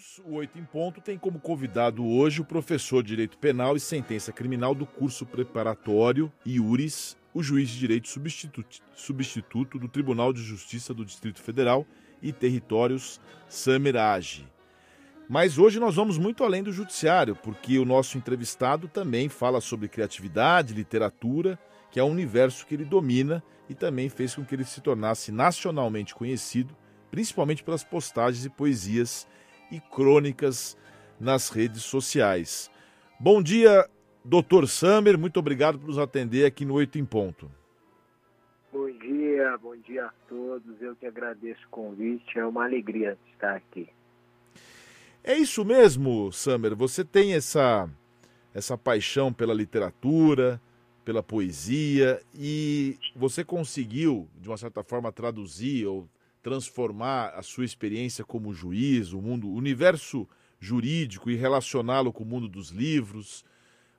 todos. O Oito em Ponto tem como convidado hoje o professor de Direito Penal e Sentença Criminal do curso preparatório IURIS, o juiz de direito substituto, substituto do Tribunal de Justiça do Distrito Federal e Territórios, Samer Age. Mas hoje nós vamos muito além do judiciário, porque o nosso entrevistado também fala sobre criatividade, literatura, que é um universo que ele domina e também fez com que ele se tornasse nacionalmente conhecido principalmente pelas postagens e poesias e crônicas nas redes sociais. Bom dia, doutor Samer, muito obrigado por nos atender aqui no Oito em Ponto. Bom dia, bom dia a todos. Eu que agradeço o convite, é uma alegria estar aqui. É isso mesmo, Samer. Você tem essa essa paixão pela literatura, pela poesia e você conseguiu, de uma certa forma, traduzir ou transformar a sua experiência como juiz, o mundo, o universo jurídico e relacioná-lo com o mundo dos livros.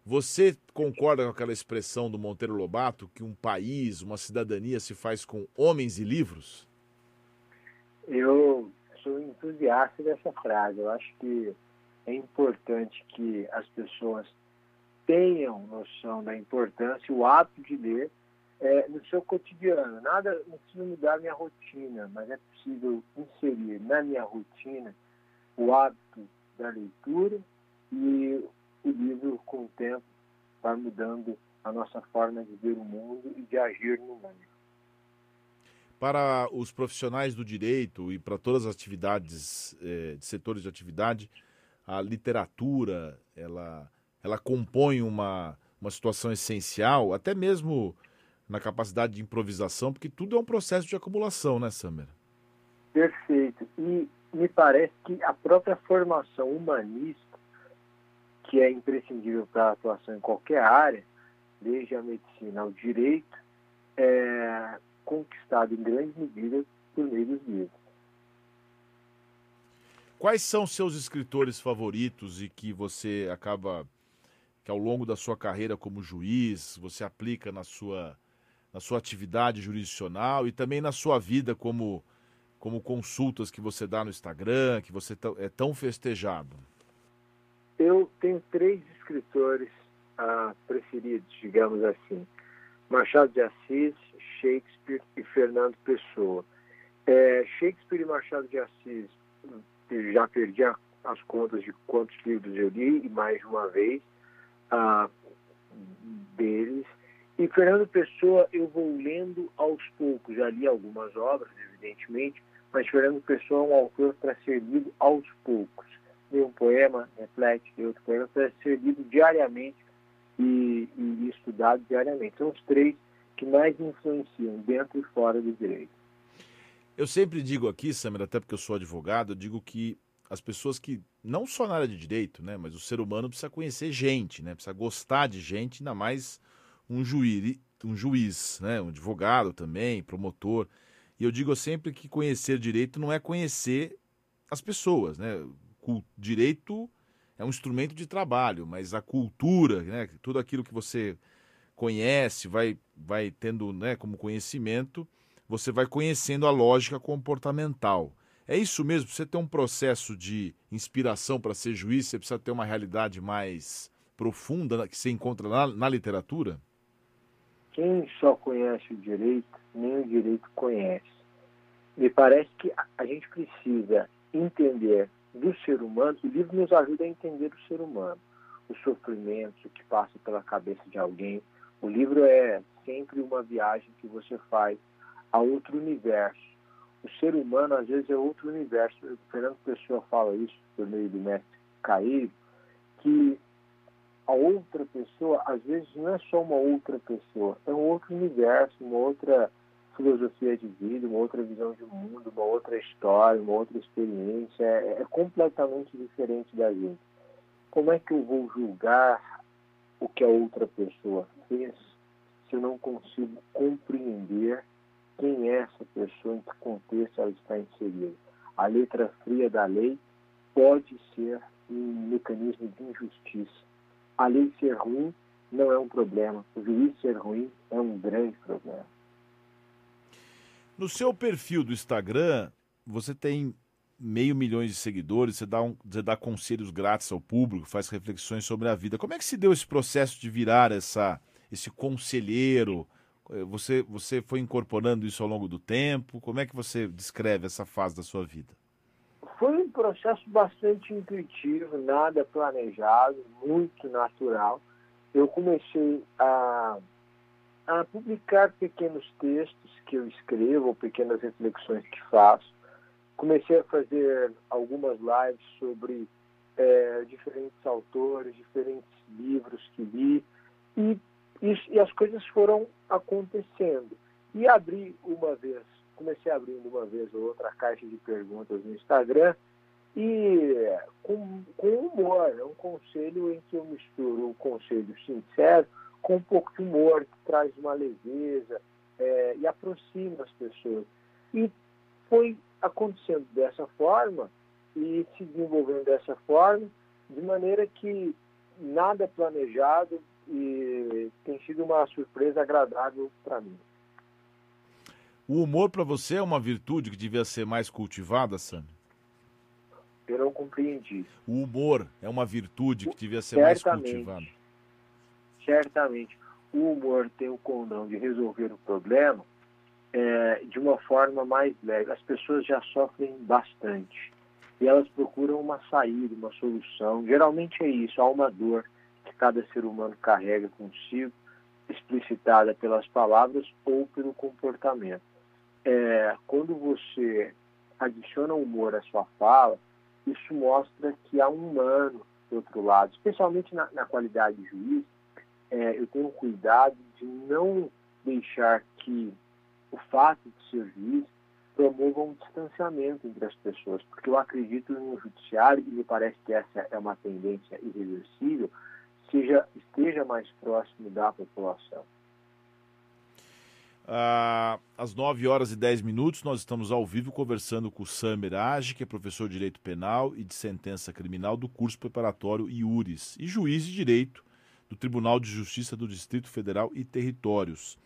Você concorda com aquela expressão do Monteiro Lobato que um país, uma cidadania se faz com homens e livros? Eu sou entusiasta dessa frase. Eu acho que é importante que as pessoas tenham noção da importância, o hábito de ler é, no seu cotidiano. Nada, não preciso mudar minha rotina, mas é possível inserir na minha rotina o hábito da leitura e o livro, com o tempo, vai mudando a nossa forma de ver o mundo e de agir no mundo. Para os profissionais do direito e para todas as atividades, eh, setores de atividade, a literatura, ela, ela compõe uma, uma situação essencial, até mesmo na capacidade de improvisação, porque tudo é um processo de acumulação, né, Samer? Perfeito. E me parece que a própria formação humanista, que é imprescindível para a atuação em qualquer área, desde a medicina ao direito, é conquistada em grande medida por meio dos livros. Quais são seus escritores favoritos e que você acaba que ao longo da sua carreira como juiz você aplica na sua na sua atividade jurisdicional e também na sua vida como, como consultas que você dá no Instagram, que você é tão festejado? Eu tenho três escritores ah, preferidos, digamos assim: Machado de Assis, Shakespeare e Fernando Pessoa. É, Shakespeare e Machado de Assis, já perdi as contas de quantos livros eu li, e mais de uma vez, ah, deles. E Fernando Pessoa eu vou lendo aos poucos, já li algumas obras, evidentemente, mas Fernando Pessoa é um autor para ser lido aos poucos. Lê um poema, reflete, lê outro poema, para ser lido diariamente e, e estudado diariamente. São os três que mais influenciam dentro e fora do direito. Eu sempre digo aqui, Samir, até porque eu sou advogado, eu digo que as pessoas que, não só na área de direito, né, mas o ser humano precisa conhecer gente, né, precisa gostar de gente, ainda mais um juiz, um juiz, né, um advogado também, promotor. E eu digo sempre que conhecer direito não é conhecer as pessoas, né? Direito é um instrumento de trabalho, mas a cultura, né, tudo aquilo que você conhece, vai, vai tendo né, como conhecimento, você vai conhecendo a lógica comportamental. É isso mesmo, você ter um processo de inspiração para ser juiz, você precisa ter uma realidade mais profunda que você encontra na, na literatura? Quem só conhece o direito, nem o direito conhece. Me parece que a gente precisa entender do ser humano, o livro nos ajuda a entender o ser humano, o que passa pela cabeça de alguém. O livro é sempre uma viagem que você faz a outro universo. O ser humano, às vezes, é outro universo. O Fernando Pessoa fala isso por meio do mestre Caíro, que a outra pessoa, às vezes, não é só uma outra pessoa, é um outro universo, uma outra filosofia de vida, uma outra visão de mundo, uma outra história, uma outra experiência. É, é completamente diferente da gente. Como é que eu vou julgar o que a outra pessoa fez se eu não consigo compreender quem é essa pessoa, em que contexto ela está inserida? A letra fria da lei pode ser um mecanismo de injustiça a lei ser ruim não é um problema. O juiz ser ruim é um grande problema. No seu perfil do Instagram, você tem meio milhão de seguidores, você dá, um, você dá conselhos grátis ao público, faz reflexões sobre a vida. Como é que se deu esse processo de virar essa, esse conselheiro? Eh, você, você foi incorporando isso ao longo do tempo? Como é que você descreve essa fase da sua vida? Foi um processo bastante intuitivo, nada planejado, muito natural. Eu comecei a, a publicar pequenos textos que eu escrevo, pequenas reflexões que faço. Comecei a fazer algumas lives sobre é, diferentes autores, diferentes livros que li, e e, e as coisas foram acontecendo. E abri uma vez, comecei abrindo uma vez ou outra caixa de perguntas no Instagram e com, com humor, é um conselho em que eu misturo um conselho sincero com um pouco de humor, que traz uma leveza é, e aproxima as pessoas. E foi acontecendo dessa forma e se desenvolvendo dessa forma, de maneira que nada planejado, e tem sido uma surpresa agradável para mim. O humor para você é uma virtude que devia ser mais cultivada, Sam? Eu não compreendi. O humor é uma virtude que devia ser Certamente. mais cultivada. Certamente. O humor tem o condão de resolver o problema é, de uma forma mais leve. As pessoas já sofrem bastante e elas procuram uma saída, uma solução. Geralmente é isso, há uma dor que cada ser humano carrega consigo, explicitada pelas palavras ou pelo comportamento. É, quando você adiciona humor à sua fala, isso mostra que há um humano do outro lado, especialmente na, na qualidade de juiz. É, eu tenho cuidado de não deixar que o fato de ser juiz promova um distanciamento entre as pessoas, porque eu acredito no judiciário e me parece que essa é uma tendência irreversível, seja, esteja mais próximo da população. Ah, às 9 horas e 10 minutos, nós estamos ao vivo conversando com o Samer Age, que é professor de Direito Penal e de Sentença Criminal do curso preparatório IURIS e juiz de Direito do Tribunal de Justiça do Distrito Federal e Territórios.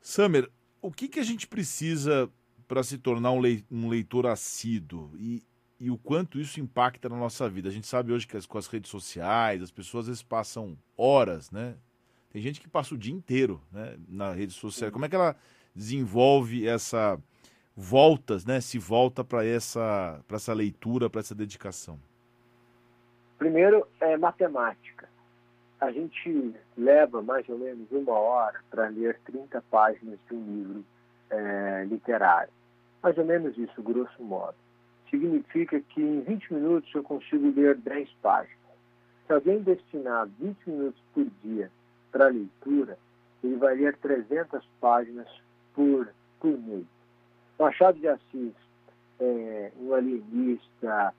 Samer, o que, que a gente precisa para se tornar um leitor assíduo? E, e o quanto isso impacta na nossa vida. A gente sabe hoje que as, com as redes sociais, as pessoas às vezes passam horas, né? Tem gente que passa o dia inteiro né, na rede social. Como é que ela desenvolve essa voltas, né? Se volta para essa, essa leitura, para essa dedicação? Primeiro é matemática. A gente leva mais ou menos uma hora para ler 30 páginas de um livro é, literário. Mais ou menos isso, grosso modo significa que em 20 minutos eu consigo ler 10 páginas. Se alguém destinar 20 minutos por dia para leitura, ele vai ler 300 páginas por, por mês. Machado de Assis, é, um alienista,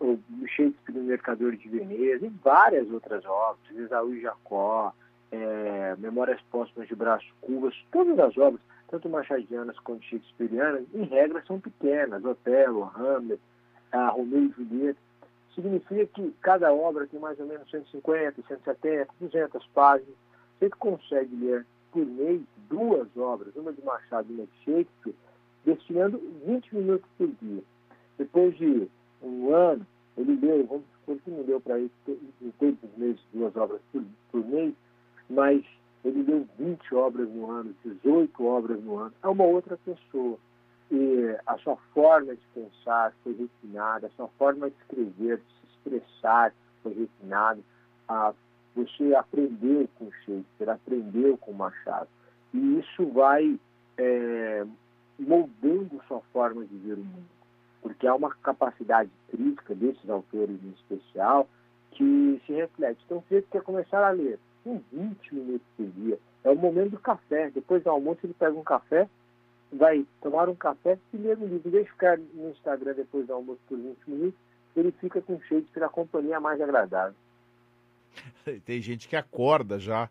o, Shakespeare, o Mercador de Veneza, e várias outras obras, Esaú e Jacó, é, Memórias Póstumas de Brás Cubas, todas as obras tanto machadianas quanto shakespearianas, em regra são pequenas, Otelo, Hamlet, a Romeu e Julieta. Significa que cada obra tem mais ou menos 150, 170, 200 páginas. Você consegue ler por mês duas obras, uma de Machado e uma de Shakespeare, destinando 20 minutos por dia. Depois de um ano, ele leu, vamos supor que não deu para ele todos os meses duas obras por, por mês, mas ele leu 20 obras no ano, 18 obras no ano, é uma outra pessoa. A sua forma de pensar foi refinada, a sua forma de escrever, de se expressar foi refinada. Ah, você aprendeu com Shakespeare, aprendeu com Machado. E isso vai é, moldando sua forma de ver o mundo. Porque há uma capacidade crítica desses autores em especial que se reflete. Então, você quer começar a ler com 20 minutos por dia. É o momento do café. Depois do almoço, ele pega um café, vai tomar um café e ler um livro. Em vez de ficar no Instagram depois do almoço por 20 minutos, ele fica com Shakespeare, a companhia mais agradável. Tem gente que acorda já,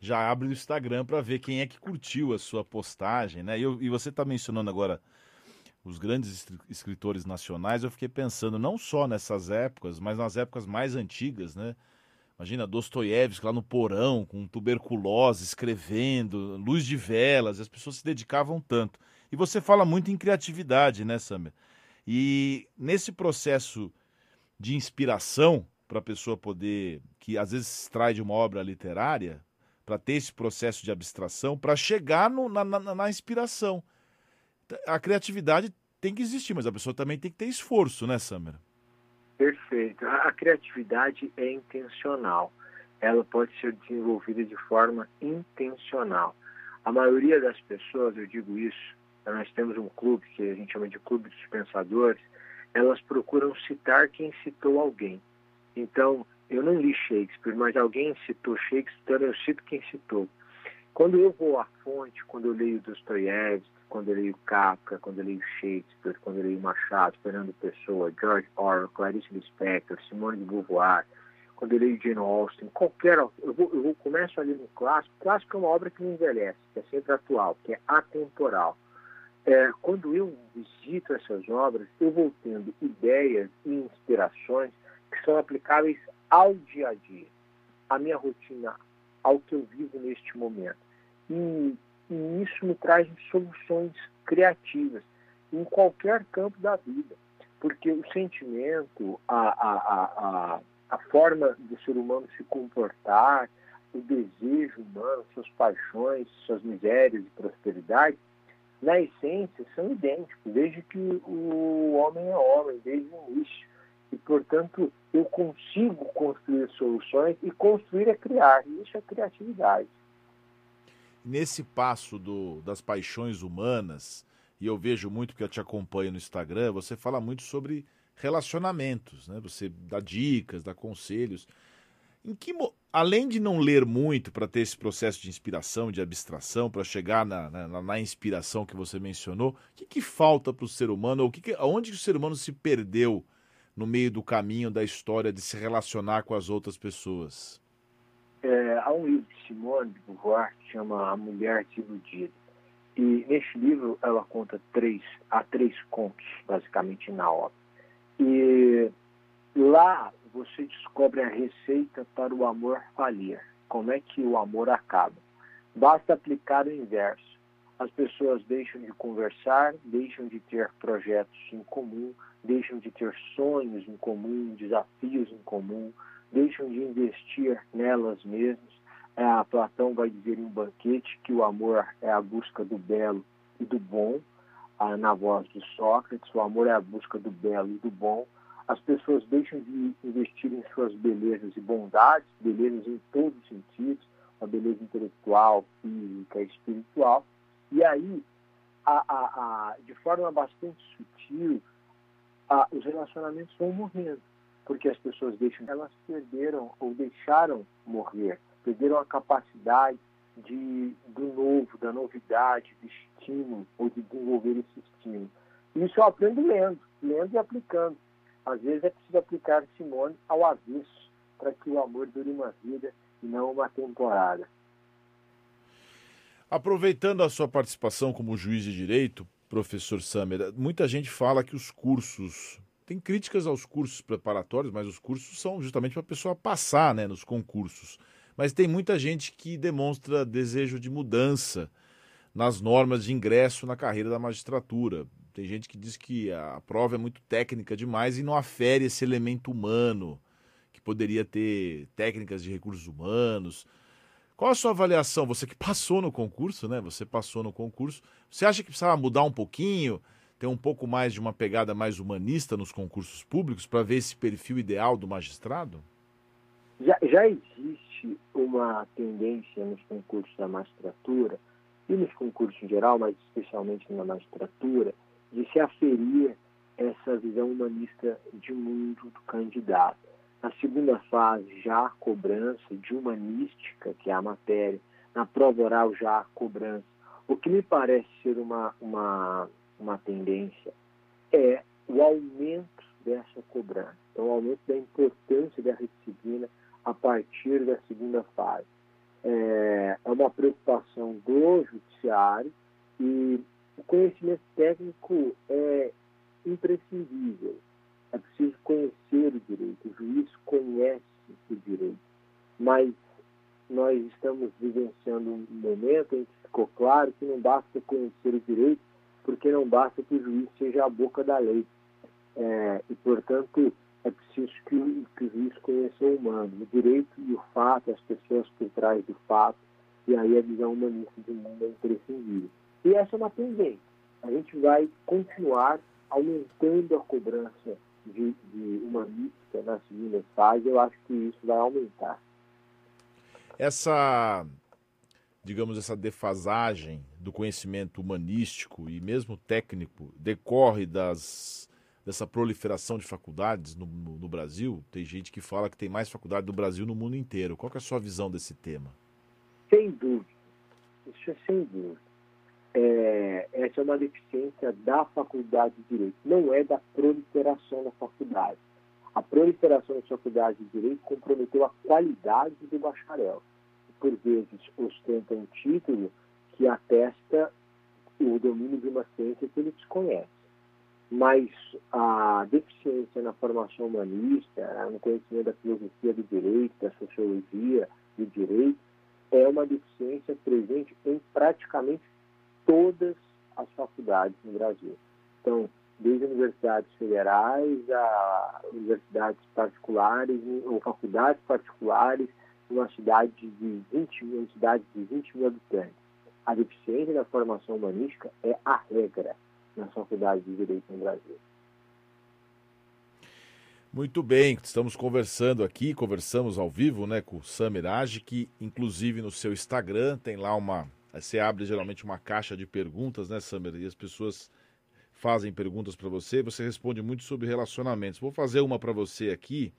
já abre o Instagram para ver quem é que curtiu a sua postagem, né? E, eu, e você está mencionando agora os grandes escritores nacionais, eu fiquei pensando não só nessas épocas, mas nas épocas mais antigas, né? Imagina Dostoiévski lá no porão, com tuberculose, escrevendo, luz de velas, as pessoas se dedicavam tanto. E você fala muito em criatividade, né, Samer? E nesse processo de inspiração, para a pessoa poder, que às vezes extrai de uma obra literária, para ter esse processo de abstração, para chegar no, na, na, na, inspiração. A criatividade tem que existir, mas a pessoa também tem que ter esforço, né, Samara? Perfeito. A criatividade é intencional. Ela pode ser desenvolvida de forma intencional. A maioria das pessoas, eu digo isso, nós temos um clube que a gente chama de Clube dos Pensadores, elas procuram citar quem citou alguém. Então, eu não li Shakespeare, mas alguém citou Shakespeare, então eu cito quem citou. Quando eu vou à fonte, quando eu leio Dostoiévski, quando eu leio Kafka, quando eu leio Shakespeare, quando eu leio Machado, Fernando Pessoa, George Orwell, Clarice Lispector, Simone de Beauvoir, quando eu leio Jane Austen, qualquer eu vou, eu vou começo a ler um clássico. Clássico é uma obra que não envelhece, que é sempre atual, que é atemporal. É, quando eu visito essas obras, eu vou tendo ideias e inspirações que são aplicáveis ao dia a dia, à minha rotina, ao que eu vivo neste momento. E, e isso me traz soluções criativas em qualquer campo da vida, porque o sentimento, a, a, a, a forma do ser humano se comportar, o desejo humano, suas paixões, suas misérias e prosperidade, na essência, são idênticos, desde que o homem é homem, desde o início. E, portanto, eu consigo construir soluções e construir é criar. E isso é criatividade. Nesse passo do, das paixões humanas, e eu vejo muito que eu te acompanho no Instagram, você fala muito sobre relacionamentos, né? Você dá dicas, dá conselhos. Em que, além de não ler muito para ter esse processo de inspiração, de abstração, para chegar na, na, na, inspiração que você mencionou, o que, que falta para o ser humano? Ou que que, onde que o ser humano se perdeu no meio do caminho da história de se relacionar com as outras pessoas? É, há um livro de Simone de Beauvoir que chama A Mulher Desiludida. E neste livro ela conta três, há três contos, basicamente, na obra. E lá você descobre a receita para o amor falir. Como é que o amor acaba? Basta aplicar o inverso. As pessoas deixam de conversar, deixam de ter projetos em comum, deixam de ter sonhos em comum, desafios em comum, deixam de investir nelas mesmas. É, Platão vai dizer em um banquete que o amor é a busca do belo e do bom, ah, na voz de Sócrates, o amor é a busca do belo e do bom, as pessoas deixam de investir em suas belezas e bondades, belezas em todos os sentidos, a beleza intelectual, física, espiritual, e aí, a, a, a, de forma bastante sutil, os relacionamentos vão morrendo, porque as pessoas deixam, elas perderam ou deixaram morrer, perderam a capacidade de, do novo, da novidade, do estímulo, ou de desenvolver esse estímulo. Isso eu aprendo lendo, lendo e aplicando. Às vezes é preciso aplicar Simone ao avesso para que o amor dure uma vida e não uma temporada. Aproveitando a sua participação como juiz de direito, professor Samer, muita gente fala que os cursos. Tem críticas aos cursos preparatórios, mas os cursos são justamente para a pessoa passar né, nos concursos. Mas tem muita gente que demonstra desejo de mudança nas normas de ingresso na carreira da magistratura. Tem gente que diz que a prova é muito técnica demais e não afere esse elemento humano, que poderia ter técnicas de recursos humanos. Qual a sua avaliação? Você que passou no concurso, né? Você passou no concurso. Você acha que precisava mudar um pouquinho, ter um pouco mais de uma pegada mais humanista nos concursos públicos para ver esse perfil ideal do magistrado? Já, já existe uma tendência nos concursos da magistratura e nos concursos em geral, mas especialmente na magistratura, de se aferir essa visão humanista de mundo do candidato. Na segunda fase, já a cobrança de humanística, que é a matéria. Na prova oral, já a cobrança. O que me parece ser uma, uma, uma tendência é o aumento dessa cobrança, então, o aumento da importância dessa disciplina a partir da segunda fase. É, é uma preocupação do judiciário e o conhecimento técnico é imprescindível. É preciso conhecer o direito. O juiz conhece o direito. Mas nós estamos vivenciando um momento em que ficou claro que não basta conhecer o direito, porque não basta que o juiz seja a boca da lei. é, e, portanto, é preciso que, que o juiz conheça o humano, o direito e o fato, as pessoas por trás do fato, e aí a visão humanista do mundo é imprescindível. E essa é uma tendência. A gente vai continuar aumentando a cobrança de, de humanista na segunda fase, eu acho que isso vai aumentar. Essa, digamos, essa defasagem do conhecimento humanístico e mesmo técnico decorre das dessa proliferação de faculdades no, no, no, Brasil? Tem gente que fala que tem mais faculdade no Brasil no mundo inteiro. Qual é a sua visão desse tema? Sem dúvida. Isso é sem dúvida. É, essa é uma deficiência da faculdade de Direito, não é da proliferação da faculdade. A proliferação da faculdade de Direito comprometeu a qualidade do bacharel. Por vezes ostenta um título que atesta o domínio de uma ciência que ele desconhece mas a deficiência na formação humanista, no conhecimento da filosofia do direito, da sociologia do direito, é uma deficiência presente em praticamente todas as faculdades no Brasil. Então, desde universidades federais a universidades particulares ou faculdades particulares, uma cidade de 20 mil, cidade de 20 mil habitantes. A deficiência da formação humanística é a regra na Faculdade de Direito no Brasil. Muito bem, estamos conversando aqui, conversamos ao vivo né, com o Samir Age, que inclusive no seu Instagram tem lá uma. Você abre geralmente uma caixa de perguntas, né, Samir? E as pessoas fazem perguntas para você, você responde muito sobre relacionamentos. Vou fazer uma para você aqui,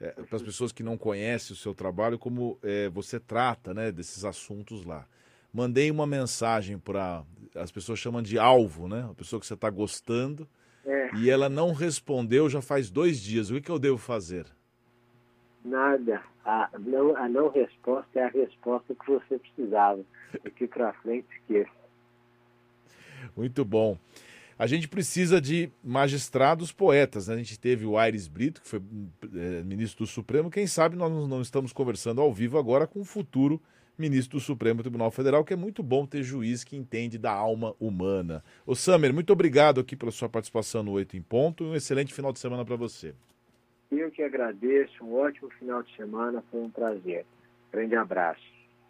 é, para as pessoas que não conhecem o seu trabalho, como é, você trata né, desses assuntos lá mandei uma mensagem para. As pessoas chamam de alvo, né? A pessoa que você está gostando. É. E ela não respondeu já faz dois dias. O que, que eu devo fazer? Nada. A não, a não resposta é a resposta que você precisava. Daqui para frente, esqueça. Muito bom. A gente precisa de magistrados poetas. Né? A gente teve o Aires Brito, que foi é, ministro do Supremo. Quem sabe nós não estamos conversando ao vivo agora com o futuro ministro do Supremo Tribunal Federal, que é muito bom ter juiz que entende da alma humana. Ô Samer, muito obrigado aqui pela sua participação no Oito em Ponto e um excelente final de semana para você. Eu que agradeço, um ótimo final de semana, foi um prazer. Grande abraço.